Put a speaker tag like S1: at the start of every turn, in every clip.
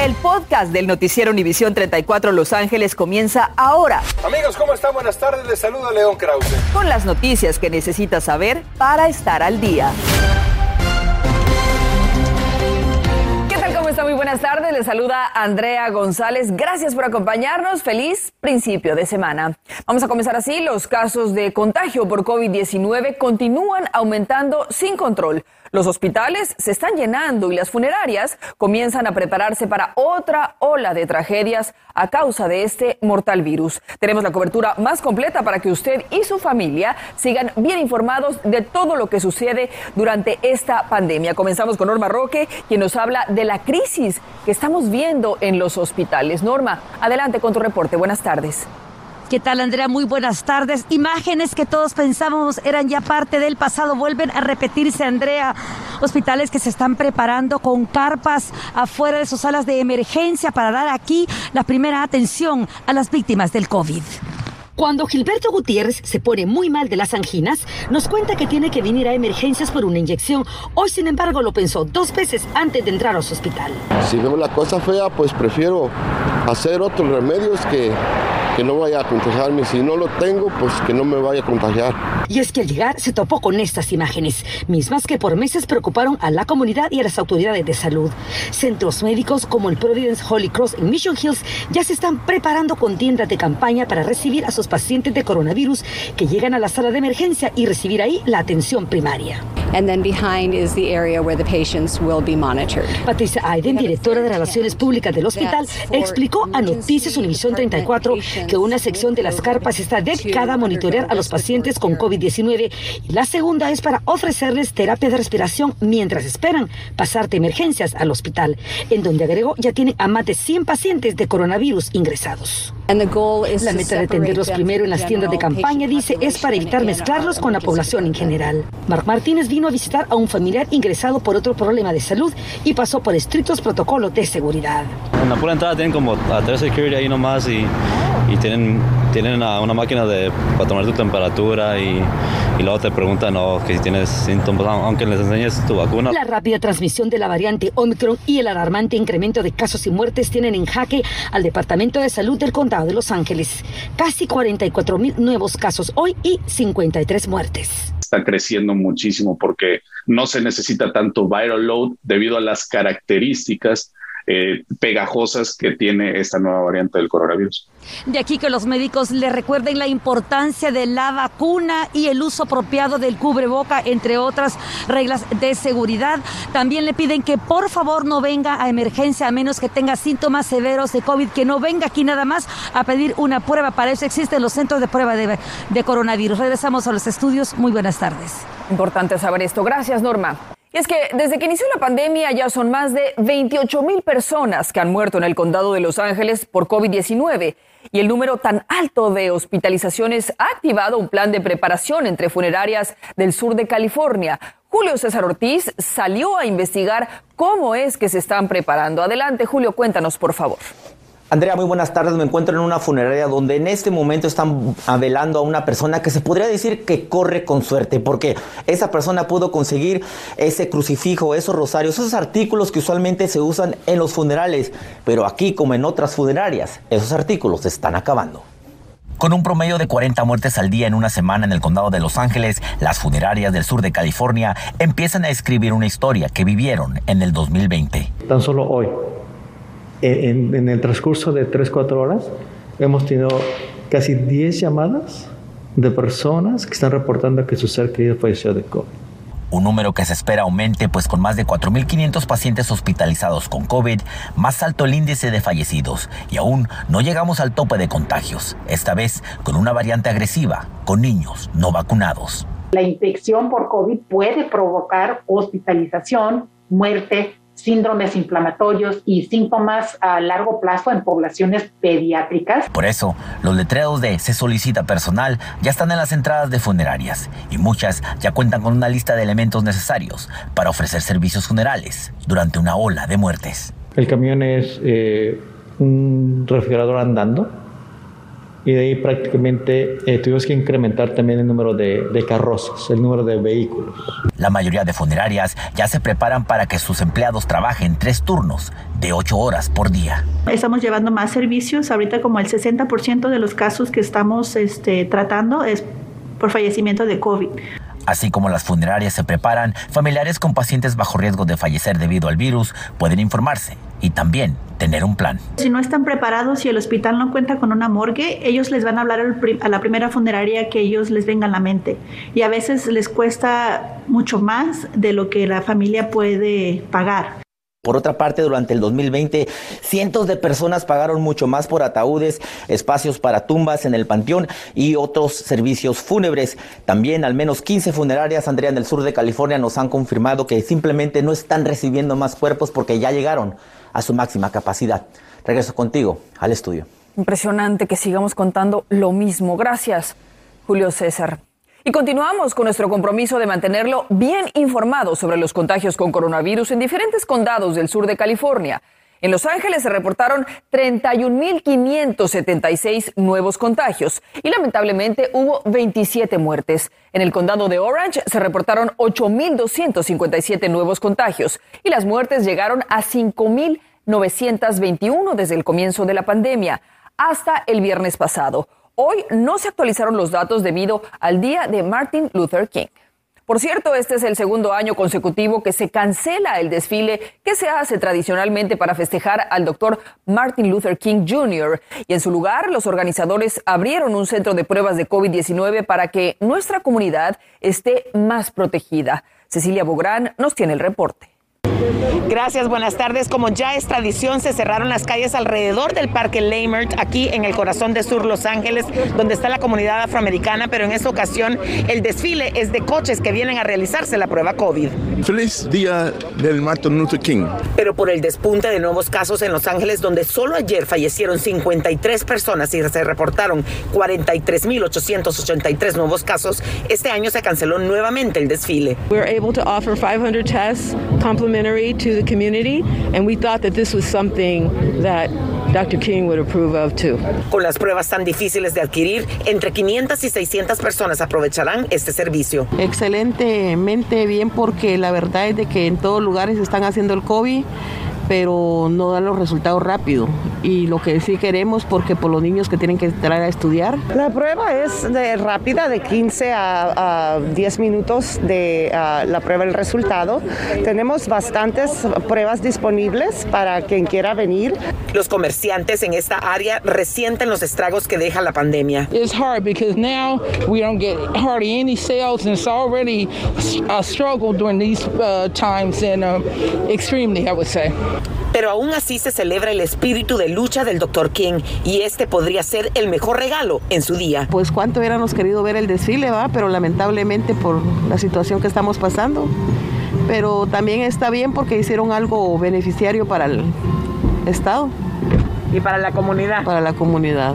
S1: El podcast del noticiero Univisión 34 Los Ángeles comienza ahora.
S2: Amigos, ¿cómo están? Buenas tardes. Les saluda León Krause.
S1: Con las noticias que necesitas saber para estar al día. ¿Qué tal? ¿Cómo está? Muy buenas tardes. Les saluda Andrea González. Gracias por acompañarnos. Feliz principio de semana. Vamos a comenzar así. Los casos de contagio por COVID-19 continúan aumentando sin control. Los hospitales se están llenando y las funerarias comienzan a prepararse para otra ola de tragedias a causa de este mortal virus. Tenemos la cobertura más completa para que usted y su familia sigan bien informados de todo lo que sucede durante esta pandemia. Comenzamos con Norma Roque, quien nos habla de la crisis que estamos viendo en los hospitales. Norma, adelante con tu reporte. Buenas tardes.
S3: ¿Qué tal, Andrea? Muy buenas tardes. Imágenes que todos pensábamos eran ya parte del pasado vuelven a repetirse, Andrea. Hospitales que se están preparando con carpas afuera de sus salas de emergencia para dar aquí la primera atención a las víctimas del COVID. Cuando Gilberto Gutiérrez se pone muy mal de las anginas, nos cuenta que tiene que venir a emergencias por una inyección. Hoy, sin embargo, lo pensó dos veces antes de entrar a su hospital.
S4: Si veo la cosa fea, pues prefiero hacer otros remedios que que no vaya a contagiarme. Si no lo tengo, pues que no me vaya a contagiar.
S3: Y es que al llegar se topó con estas imágenes, mismas que por meses preocuparon a la comunidad y a las autoridades de salud. Centros médicos como el Providence Holy Cross en Mission Hills ya se están preparando con tiendas de campaña para recibir a sus pacientes de coronavirus que llegan a la sala de emergencia y recibir ahí la atención primaria.
S5: And then behind is the area where the patients will be monitored.
S3: Patricia Aiden, directora de Relaciones Públicas del hospital, explicó a Noticias Univisión 34 que una sección de las carpas está dedicada a monitorear a los pacientes con COVID-19 y la segunda es para ofrecerles terapia de respiración mientras esperan pasar de emergencias al hospital, en donde agregó ya tiene a más de 100 pacientes de coronavirus ingresados. La meta de atenderlos primero en las tiendas de campaña, dice, es para evitar mezclarlos con la población en general. Marc Martínez vino a visitar a un familiar ingresado por otro problema de salud y pasó por estrictos protocolos de seguridad.
S6: En la pura entrada tienen como a tres security ahí nomás y, y tienen, tienen una, una máquina de, para tomar tu temperatura y, y luego te preguntan oh, que si tienes síntomas, aunque les enseñes tu vacuna.
S3: La rápida transmisión de la variante Omicron y el alarmante incremento de casos y muertes tienen en jaque al Departamento de Salud del Condado de Los Ángeles. Casi 44 mil nuevos casos hoy y 53 muertes.
S7: Está creciendo muchísimo porque no se necesita tanto viral load debido a las características eh, pegajosas que tiene esta nueva variante del coronavirus.
S3: De aquí que los médicos le recuerden la importancia de la vacuna y el uso apropiado del cubreboca, entre otras reglas de seguridad. También le piden que por favor no venga a emergencia a menos que tenga síntomas severos de COVID, que no venga aquí nada más a pedir una prueba. Para eso existen los centros de prueba de, de coronavirus. Regresamos a los estudios. Muy buenas tardes.
S1: Importante saber esto. Gracias, Norma. Y es que desde que inició la pandemia ya son más de 28 mil personas que han muerto en el condado de Los Ángeles por COVID-19 y el número tan alto de hospitalizaciones ha activado un plan de preparación entre funerarias del sur de California. Julio César Ortiz salió a investigar cómo es que se están preparando. Adelante, Julio, cuéntanos, por favor.
S8: Andrea, muy buenas tardes. Me encuentro en una funeraria donde en este momento están velando a una persona que se podría decir que corre con suerte, porque esa persona pudo conseguir ese crucifijo, esos rosarios, esos artículos que usualmente se usan en los funerales. Pero aquí, como en otras funerarias, esos artículos se están acabando. Con un promedio de 40 muertes al día en una semana en el condado de Los Ángeles, las funerarias del sur de California empiezan a escribir una historia que vivieron en el 2020.
S9: Tan solo hoy, en, en el transcurso de 3-4 horas, hemos tenido casi 10 llamadas de personas que están reportando que su ser querido falleció de COVID.
S8: Un número que se espera aumente, pues con más de 4.500 pacientes hospitalizados con COVID, más alto el índice de fallecidos y aún no llegamos al tope de contagios, esta vez con una variante agresiva, con niños no vacunados.
S10: La infección por COVID puede provocar hospitalización, muerte, síndromes inflamatorios y síntomas a largo plazo en poblaciones pediátricas.
S8: Por eso, los letreros de se solicita personal ya están en las entradas de funerarias y muchas ya cuentan con una lista de elementos necesarios para ofrecer servicios funerales durante una ola de muertes.
S9: El camión es eh, un refrigerador andando y de ahí prácticamente eh, tuvimos que incrementar también el número de, de carrozas, el número de vehículos.
S11: La mayoría de funerarias ya se preparan para que sus empleados trabajen tres turnos de ocho horas por día.
S12: Estamos llevando más servicios, ahorita como el 60% de los casos que estamos este, tratando es por fallecimiento de COVID.
S11: Así como las funerarias se preparan, familiares con pacientes bajo riesgo de fallecer debido al virus pueden informarse y también tener un plan.
S12: Si no están preparados y el hospital no cuenta con una morgue, ellos les van a hablar a la primera funeraria que ellos les venga a la mente. Y a veces les cuesta mucho más de lo que la familia puede pagar.
S8: Por otra parte, durante el 2020, cientos de personas pagaron mucho más por ataúdes, espacios para tumbas en el panteón y otros servicios fúnebres. También al menos 15 funerarias, Andrea, en el sur de California, nos han confirmado que simplemente no están recibiendo más cuerpos porque ya llegaron a su máxima capacidad. Regreso contigo al estudio.
S1: Impresionante que sigamos contando lo mismo. Gracias, Julio César. Y continuamos con nuestro compromiso de mantenerlo bien informado sobre los contagios con coronavirus en diferentes condados del sur de California. En Los Ángeles se reportaron 31.576 nuevos contagios y lamentablemente hubo 27 muertes. En el condado de Orange se reportaron 8.257 nuevos contagios y las muertes llegaron a 5.921 desde el comienzo de la pandemia hasta el viernes pasado. Hoy no se actualizaron los datos debido al día de Martin Luther King. Por cierto, este es el segundo año consecutivo que se cancela el desfile que se hace tradicionalmente para festejar al doctor Martin Luther King Jr. Y en su lugar, los organizadores abrieron un centro de pruebas de COVID-19 para que nuestra comunidad esté más protegida. Cecilia Bográn nos tiene el reporte.
S13: Gracias, buenas tardes. Como ya es tradición, se cerraron las calles alrededor del Parque Lamert, aquí en el corazón de Sur Los Ángeles, donde está la comunidad afroamericana, pero en esta ocasión el desfile es de coches que vienen a realizarse la prueba COVID.
S14: Feliz día del Martin Luther King.
S13: Pero por el despunte de nuevos casos en Los Ángeles, donde solo ayer fallecieron 53 personas y se reportaron 43.883 nuevos casos, este año se canceló nuevamente el desfile.
S15: We're able to offer 500 tests complimentary to the community, and we thought that this was something that Dr. King would approve of too.
S13: Con las pruebas tan difíciles de adquirir, entre 500 y 600 personas aprovecharán este servicio.
S15: Excelentemente bien porque la verdad es de que en todos lugares están haciendo el COVID pero no dan los resultados rápido. Y lo que sí queremos, porque por los niños que tienen que entrar a estudiar.
S16: La prueba es de rápida, de 15 a, a 10 minutos de uh, la prueba el resultado. Tenemos bastantes pruebas disponibles para quien quiera venir.
S13: Los comerciantes en esta área resienten los estragos que deja la pandemia.
S17: It's hard because now we don't get hardly any sales and it's already a struggle during these uh, times and uh, extremely, I would say.
S13: Pero aún así se celebra el espíritu de lucha del Dr. King y este podría ser el mejor regalo en su día.
S15: Pues cuánto hubiéramos querido ver el desfile, va, pero lamentablemente por la situación que estamos pasando. Pero también está bien porque hicieron algo beneficiario para el Estado.
S13: Y para la comunidad.
S15: Para la comunidad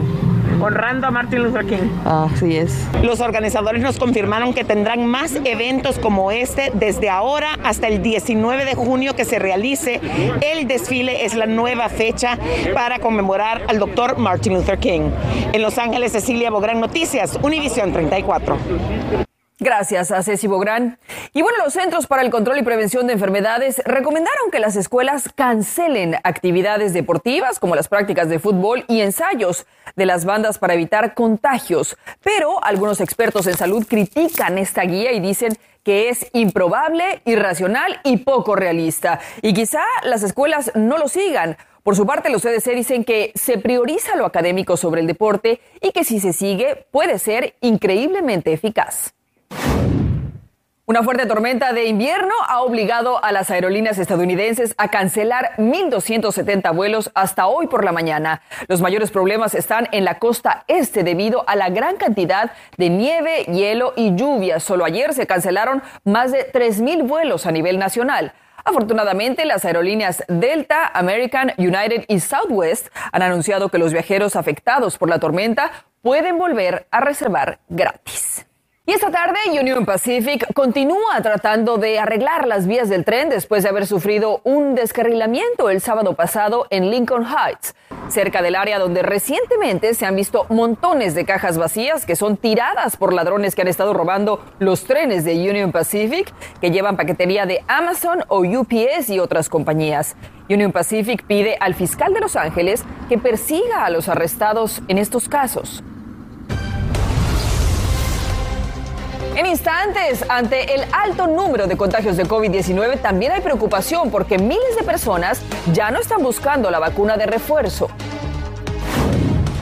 S13: honrando a Martin Luther King.
S15: Así es.
S13: Los organizadores nos confirmaron que tendrán más eventos como este desde ahora hasta el 19 de junio que se realice. El desfile es la nueva fecha para conmemorar al doctor Martin Luther King. En Los Ángeles, Cecilia Bográn Noticias, Univisión 34.
S1: Gracias a Ceci Bográn. Y bueno, los Centros para el Control y Prevención de Enfermedades recomendaron que las escuelas cancelen actividades deportivas como las prácticas de fútbol y ensayos de las bandas para evitar contagios. Pero algunos expertos en salud critican esta guía y dicen que es improbable, irracional y poco realista. Y quizá las escuelas no lo sigan. Por su parte, los CDC dicen que se prioriza lo académico sobre el deporte y que si se sigue puede ser increíblemente eficaz. Una fuerte tormenta de invierno ha obligado a las aerolíneas estadounidenses a cancelar 1.270 vuelos hasta hoy por la mañana. Los mayores problemas están en la costa este debido a la gran cantidad de nieve, hielo y lluvia. Solo ayer se cancelaron más de 3.000 vuelos a nivel nacional. Afortunadamente, las aerolíneas Delta, American, United y Southwest han anunciado que los viajeros afectados por la tormenta pueden volver a reservar gratis. Y esta tarde Union Pacific continúa tratando de arreglar las vías del tren después de haber sufrido un descarrilamiento el sábado pasado en Lincoln Heights, cerca del área donde recientemente se han visto montones de cajas vacías que son tiradas por ladrones que han estado robando los trenes de Union Pacific que llevan paquetería de Amazon o UPS y otras compañías. Union Pacific pide al fiscal de Los Ángeles que persiga a los arrestados en estos casos. En instantes, ante el alto número de contagios de COVID-19, también hay preocupación porque miles de personas ya no están buscando la vacuna de refuerzo.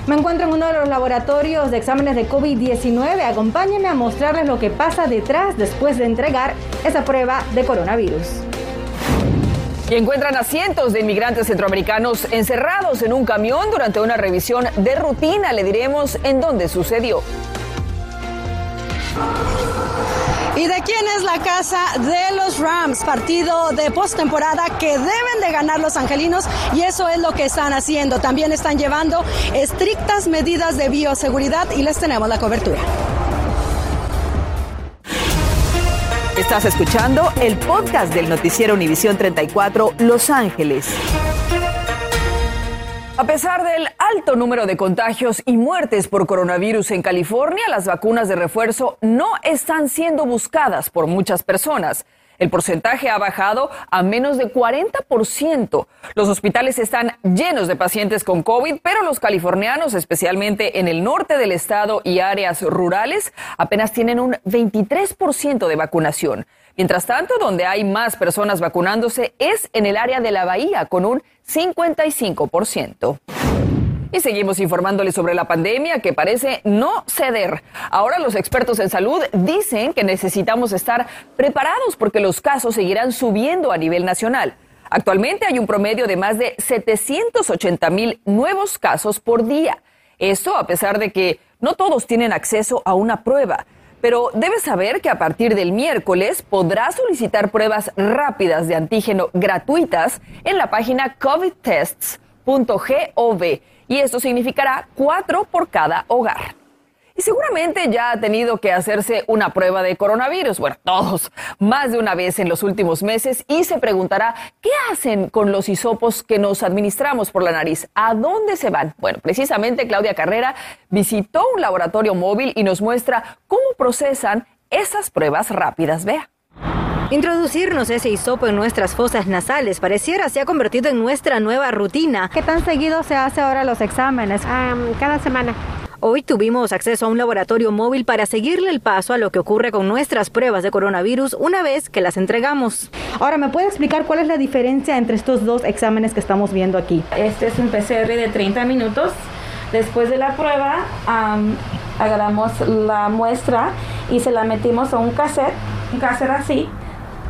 S18: Me encuentro en uno de los laboratorios de exámenes de COVID-19. Acompáñenme a mostrarles lo que pasa detrás después de entregar esa prueba de coronavirus.
S1: Y encuentran a cientos de inmigrantes centroamericanos encerrados en un camión durante una revisión de rutina. Le diremos en dónde sucedió.
S19: ¿Y de quién es la casa de los Rams? Partido de postemporada que deben de ganar los angelinos y eso es lo que están haciendo. También están llevando estrictas medidas de bioseguridad y les tenemos la cobertura.
S1: Estás escuchando el podcast del noticiero Univisión 34 Los Ángeles. A pesar del alto número de contagios y muertes por coronavirus en California, las vacunas de refuerzo no están siendo buscadas por muchas personas. El porcentaje ha bajado a menos de 40%. Los hospitales están llenos de pacientes con COVID, pero los californianos, especialmente en el norte del estado y áreas rurales, apenas tienen un 23% de vacunación. Mientras tanto, donde hay más personas vacunándose es en el área de la bahía, con un 55%. Y seguimos informándoles sobre la pandemia que parece no ceder. Ahora los expertos en salud dicen que necesitamos estar preparados porque los casos seguirán subiendo a nivel nacional. Actualmente hay un promedio de más de 780 mil nuevos casos por día. Esto a pesar de que no todos tienen acceso a una prueba. Pero debes saber que a partir del miércoles podrás solicitar pruebas rápidas de antígeno gratuitas en la página covidtests.gov y esto significará cuatro por cada hogar. Y seguramente ya ha tenido que hacerse una prueba de coronavirus, bueno, todos, más de una vez en los últimos meses, y se preguntará, ¿qué hacen con los hisopos que nos administramos por la nariz? ¿A dónde se van? Bueno, precisamente Claudia Carrera visitó un laboratorio móvil y nos muestra cómo procesan esas pruebas rápidas. Vea.
S18: Introducirnos ese hisopo en nuestras fosas nasales pareciera se ha convertido en nuestra nueva rutina.
S20: ¿Qué tan seguido se hace ahora los exámenes?
S18: cada semana. Hoy tuvimos acceso a un laboratorio móvil para seguirle el paso a lo que ocurre con nuestras pruebas de coronavirus una vez que las entregamos.
S20: Ahora, ¿me puede explicar cuál es la diferencia entre estos dos exámenes que estamos viendo aquí?
S21: Este es un PCR de 30 minutos. Después de la prueba, agarramos la muestra y se la metimos a un cassette, un cassette así,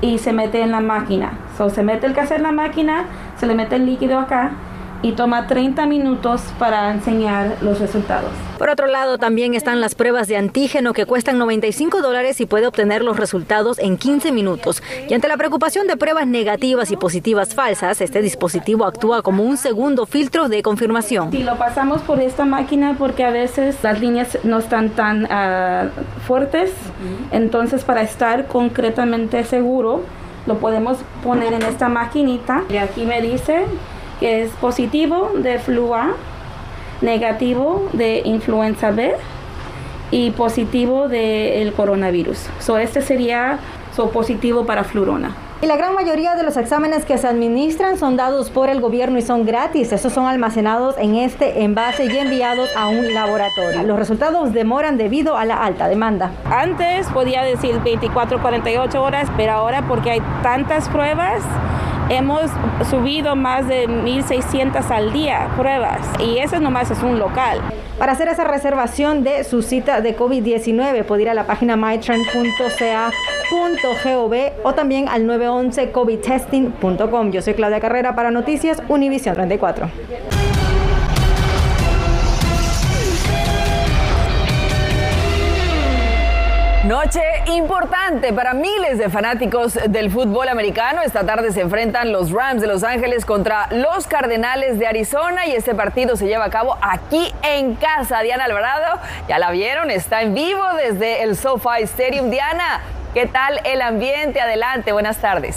S21: y se mete en la máquina. So, se mete el cassette en la máquina, se le mete el líquido acá y toma 30 minutos para enseñar los resultados.
S18: Por otro lado, también están las pruebas de antígeno que cuestan 95 dólares y puede obtener los resultados en 15 minutos. Y ante la preocupación de pruebas negativas y positivas falsas, este dispositivo actúa como un segundo filtro de confirmación.
S21: Si lo pasamos por esta máquina porque a veces las líneas no están tan ah, fuertes, entonces para estar concretamente seguro, lo podemos poner en esta maquinita. Y aquí me dice que es positivo de flu A, negativo de influenza B y positivo del coronavirus. So, este sería so, positivo para flurona.
S20: Y la gran mayoría de los exámenes que se administran son dados por el gobierno y son gratis. Estos son almacenados en este envase y enviados a un laboratorio. Los resultados demoran debido a la alta demanda.
S21: Antes podía decir 24, 48 horas, pero ahora porque hay tantas pruebas, Hemos subido más de 1.600 al día pruebas y eso nomás es un local.
S20: Para hacer esa reservación de su cita de COVID-19 puede ir a la página mytrend.ca.gov o también al 911 covidtesting.com. Yo soy Claudia Carrera para Noticias Univision 34.
S1: Noche importante para miles de fanáticos del fútbol americano. Esta tarde se enfrentan los Rams de Los Ángeles contra los Cardenales de Arizona y este partido se lleva a cabo aquí en casa. Diana Alvarado, ya la vieron, está en vivo desde el SoFi Stadium. Diana, ¿qué tal el ambiente? Adelante, buenas tardes.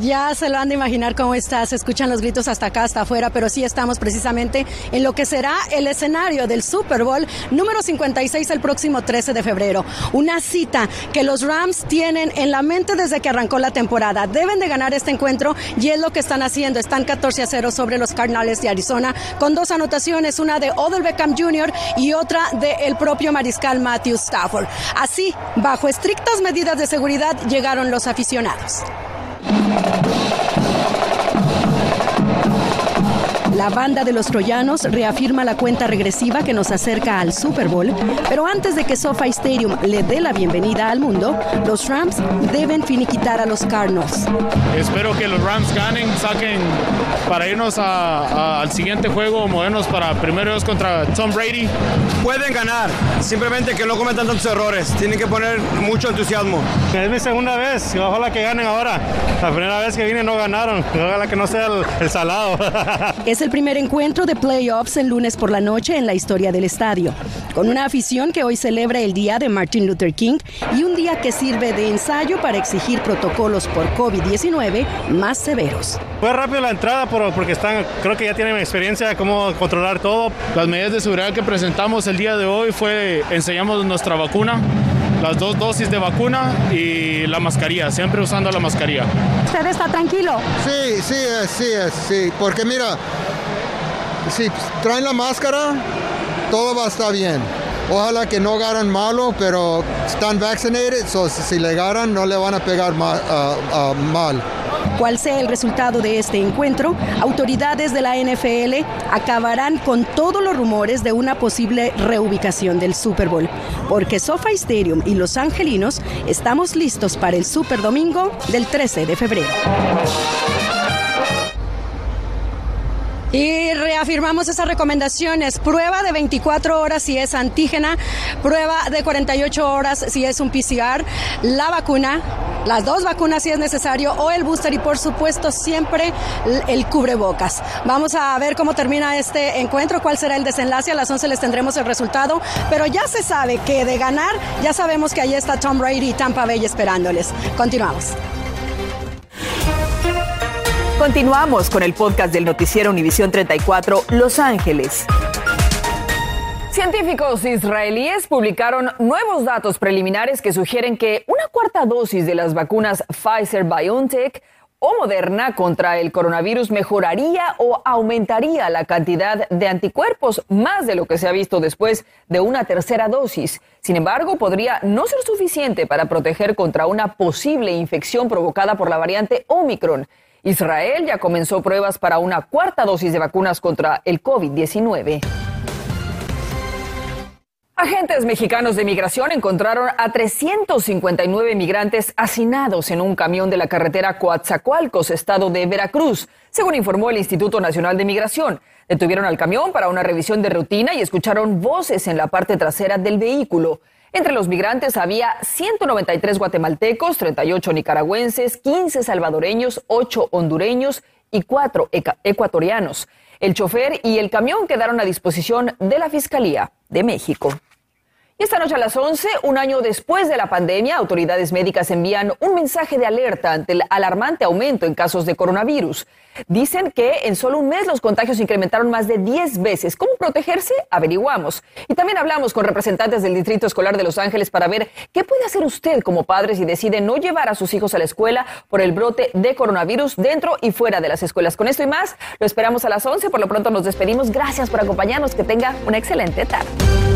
S19: Ya se lo han de imaginar cómo está, se escuchan los gritos hasta acá, hasta afuera, pero sí estamos precisamente en lo que será el escenario del Super Bowl número 56 el próximo 13 de febrero. Una cita que los Rams tienen en la mente desde que arrancó la temporada. Deben de ganar este encuentro y es lo que están haciendo. Están 14 a 0 sobre los Cardinals de Arizona con dos anotaciones, una de Odell Beckham Jr. y otra del propio mariscal Matthew Stafford. Así, bajo estrictas medidas de seguridad, llegaron los aficionados. La banda de los troyanos reafirma la cuenta regresiva que nos acerca al Super Bowl, pero antes de que SoFi Stadium le dé la bienvenida al mundo, los Rams deben finiquitar a los Cardinals.
S22: Espero que los Rams ganen, saquen para irnos al siguiente juego, movernos para primeros contra Tom Brady.
S23: Pueden ganar, simplemente que no cometan tantos errores, tienen que poner mucho entusiasmo.
S22: Es mi segunda vez, ojalá que ganen ahora. La primera vez que vine no ganaron, ojalá que no sea el, salado.
S19: el primer encuentro de playoffs el lunes por la noche en la historia del estadio, con una afición que hoy celebra el día de Martin Luther King y un día que sirve de ensayo para exigir protocolos por COVID-19 más severos.
S22: Fue rápido la entrada porque están, creo que ya tienen experiencia de cómo controlar todo. Las medidas de seguridad que presentamos el día de hoy fue enseñamos nuestra vacuna las dos dosis de vacuna y la mascarilla, siempre usando la mascarilla.
S19: ¿Usted está tranquilo?
S24: Sí, sí, sí, sí, porque mira, si traen la máscara, todo va a estar bien. Ojalá que no agarren malo, pero están vaccinated, so si le agarran no le van a pegar mal.
S19: Cual sea el resultado de este encuentro, autoridades de la NFL acabarán con todos los rumores de una posible reubicación del Super Bowl, porque SoFi Stadium y Los Angelinos estamos listos para el Super Domingo del 13 de febrero. Y reafirmamos esas recomendaciones. Prueba de 24 horas si es antígena, prueba de 48 horas si es un PCR, la vacuna, las dos vacunas si es necesario o el booster y por supuesto siempre el cubrebocas. Vamos a ver cómo termina este encuentro, cuál será el desenlace. A las 11 les tendremos el resultado, pero ya se sabe que de ganar, ya sabemos que ahí está Tom Brady y Tampa Bay esperándoles. Continuamos.
S1: Continuamos con el podcast del noticiero Univisión 34 Los Ángeles. Científicos israelíes publicaron nuevos datos preliminares que sugieren que una cuarta dosis de las vacunas Pfizer BioNTech o Moderna contra el coronavirus mejoraría o aumentaría la cantidad de anticuerpos más de lo que se ha visto después de una tercera dosis. Sin embargo, podría no ser suficiente para proteger contra una posible infección provocada por la variante Omicron. Israel ya comenzó pruebas para una cuarta dosis de vacunas contra el COVID-19. Agentes mexicanos de migración encontraron a 359 migrantes hacinados en un camión de la carretera Coatzacoalcos, estado de Veracruz, según informó el Instituto Nacional de Migración. Detuvieron al camión para una revisión de rutina y escucharon voces en la parte trasera del vehículo. Entre los migrantes había 193 guatemaltecos, 38 nicaragüenses, 15 salvadoreños, 8 hondureños y 4 ecuatorianos. El chofer y el camión quedaron a disposición de la Fiscalía de México. Y esta noche a las 11, un año después de la pandemia, autoridades médicas envían un mensaje de alerta ante el alarmante aumento en casos de coronavirus. Dicen que en solo un mes los contagios incrementaron más de 10 veces. ¿Cómo protegerse? Averiguamos. Y también hablamos con representantes del Distrito Escolar de Los Ángeles para ver qué puede hacer usted como padre si decide no llevar a sus hijos a la escuela por el brote de coronavirus dentro y fuera de las escuelas. Con esto y más, lo esperamos a las 11. Por lo pronto nos despedimos. Gracias por acompañarnos. Que tenga una excelente tarde.